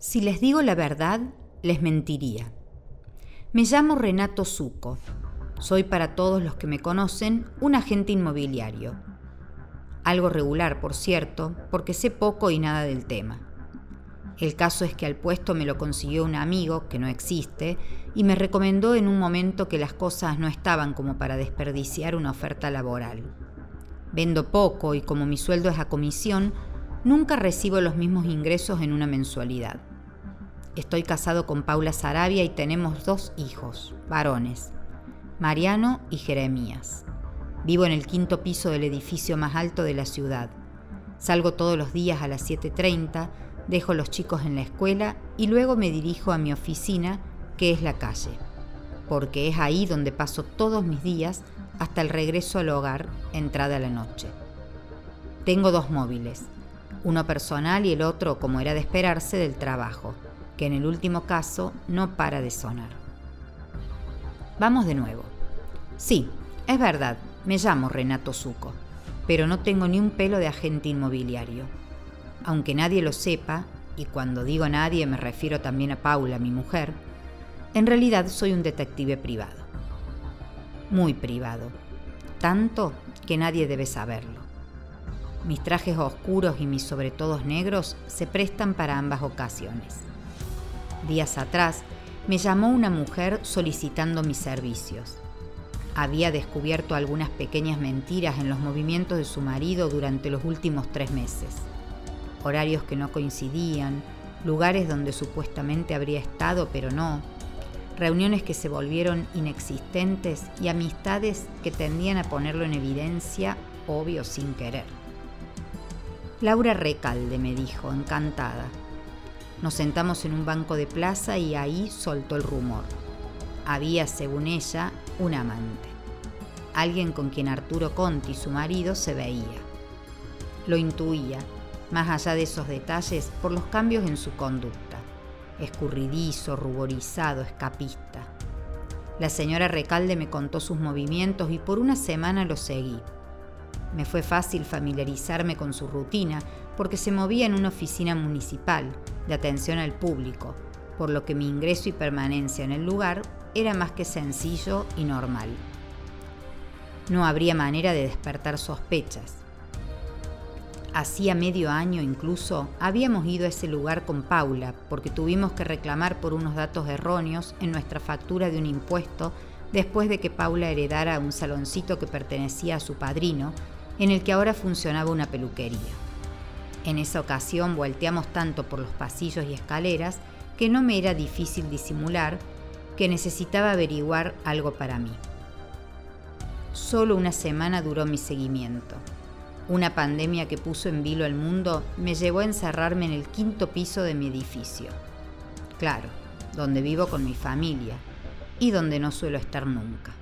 Si les digo la verdad, les mentiría. Me llamo Renato Zuco. Soy para todos los que me conocen un agente inmobiliario. Algo regular, por cierto, porque sé poco y nada del tema. El caso es que al puesto me lo consiguió un amigo, que no existe, y me recomendó en un momento que las cosas no estaban como para desperdiciar una oferta laboral. Vendo poco y como mi sueldo es a comisión, nunca recibo los mismos ingresos en una mensualidad. Estoy casado con Paula Sarabia y tenemos dos hijos, varones, Mariano y Jeremías. Vivo en el quinto piso del edificio más alto de la ciudad. Salgo todos los días a las 7.30 dejo los chicos en la escuela y luego me dirijo a mi oficina, que es la calle, porque es ahí donde paso todos mis días hasta el regreso al hogar, entrada la noche. Tengo dos móviles, uno personal y el otro, como era de esperarse, del trabajo, que en el último caso no para de sonar. Vamos de nuevo. Sí, es verdad, me llamo Renato Zuco, pero no tengo ni un pelo de agente inmobiliario aunque nadie lo sepa, y cuando digo nadie me refiero también a Paula, mi mujer, en realidad soy un detective privado. Muy privado. Tanto que nadie debe saberlo. Mis trajes oscuros y mis sobretodos negros se prestan para ambas ocasiones. Días atrás me llamó una mujer solicitando mis servicios. Había descubierto algunas pequeñas mentiras en los movimientos de su marido durante los últimos tres meses horarios que no coincidían, lugares donde supuestamente habría estado pero no, reuniones que se volvieron inexistentes y amistades que tendían a ponerlo en evidencia, obvio sin querer. Laura Recalde me dijo, encantada. Nos sentamos en un banco de plaza y ahí soltó el rumor. Había, según ella, un amante. Alguien con quien Arturo Conti, su marido, se veía. Lo intuía, más allá de esos detalles, por los cambios en su conducta. Escurridizo, ruborizado, escapista. La señora Recalde me contó sus movimientos y por una semana lo seguí. Me fue fácil familiarizarme con su rutina porque se movía en una oficina municipal de atención al público, por lo que mi ingreso y permanencia en el lugar era más que sencillo y normal. No habría manera de despertar sospechas. Hacía medio año incluso habíamos ido a ese lugar con Paula porque tuvimos que reclamar por unos datos erróneos en nuestra factura de un impuesto después de que Paula heredara un saloncito que pertenecía a su padrino, en el que ahora funcionaba una peluquería. En esa ocasión volteamos tanto por los pasillos y escaleras que no me era difícil disimular que necesitaba averiguar algo para mí. Solo una semana duró mi seguimiento. Una pandemia que puso en vilo al mundo me llevó a encerrarme en el quinto piso de mi edificio. Claro, donde vivo con mi familia y donde no suelo estar nunca.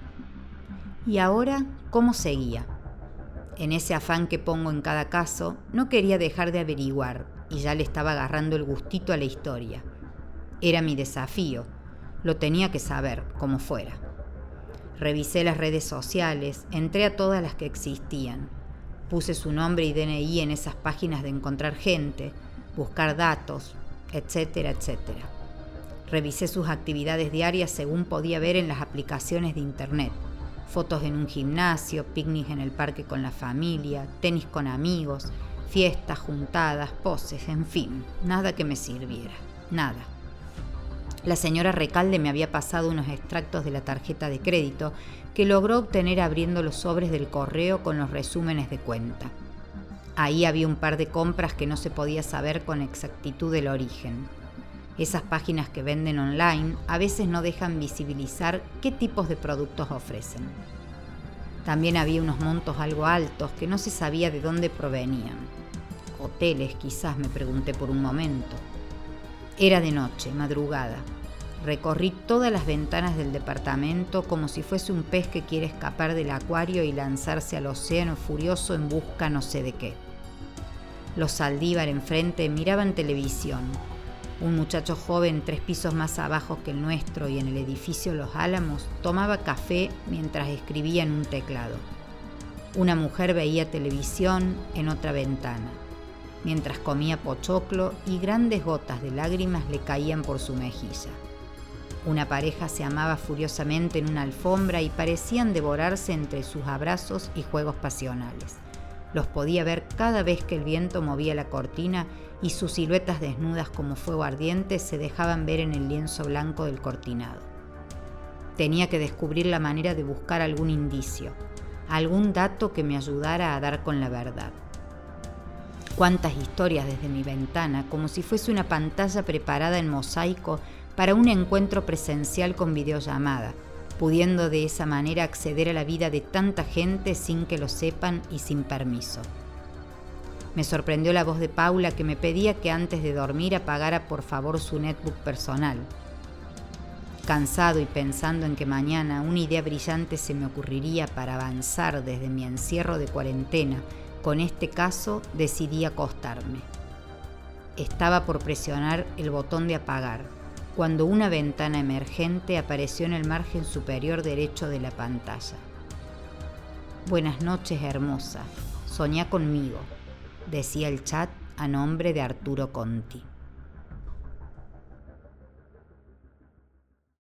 ¿Y ahora cómo seguía? En ese afán que pongo en cada caso, no quería dejar de averiguar y ya le estaba agarrando el gustito a la historia. Era mi desafío, lo tenía que saber, como fuera. Revisé las redes sociales, entré a todas las que existían Puse su nombre y DNI en esas páginas de encontrar gente, buscar datos, etcétera, etcétera. Revisé sus actividades diarias según podía ver en las aplicaciones de Internet. Fotos en un gimnasio, picnic en el parque con la familia, tenis con amigos, fiestas, juntadas, poses, en fin, nada que me sirviera, nada. La señora Recalde me había pasado unos extractos de la tarjeta de crédito que logró obtener abriendo los sobres del correo con los resúmenes de cuenta. Ahí había un par de compras que no se podía saber con exactitud el origen. Esas páginas que venden online a veces no dejan visibilizar qué tipos de productos ofrecen. También había unos montos algo altos que no se sabía de dónde provenían. Hoteles, quizás, me pregunté por un momento. Era de noche, madrugada. Recorrí todas las ventanas del departamento como si fuese un pez que quiere escapar del acuario y lanzarse al océano furioso en busca no sé de qué. Los Saldívar enfrente miraban televisión. Un muchacho joven tres pisos más abajo que el nuestro y en el edificio Los Álamos tomaba café mientras escribía en un teclado. Una mujer veía televisión en otra ventana. mientras comía pochoclo y grandes gotas de lágrimas le caían por su mejilla. Una pareja se amaba furiosamente en una alfombra y parecían devorarse entre sus abrazos y juegos pasionales. Los podía ver cada vez que el viento movía la cortina y sus siluetas desnudas como fuego ardiente se dejaban ver en el lienzo blanco del cortinado. Tenía que descubrir la manera de buscar algún indicio, algún dato que me ayudara a dar con la verdad. Cuántas historias desde mi ventana, como si fuese una pantalla preparada en mosaico para un encuentro presencial con videollamada, pudiendo de esa manera acceder a la vida de tanta gente sin que lo sepan y sin permiso. Me sorprendió la voz de Paula que me pedía que antes de dormir apagara por favor su netbook personal. Cansado y pensando en que mañana una idea brillante se me ocurriría para avanzar desde mi encierro de cuarentena, con este caso decidí acostarme. Estaba por presionar el botón de apagar, cuando una ventana emergente apareció en el margen superior derecho de la pantalla. Buenas noches, hermosa. Soñá conmigo decía el chat a nombre de Arturo Conti.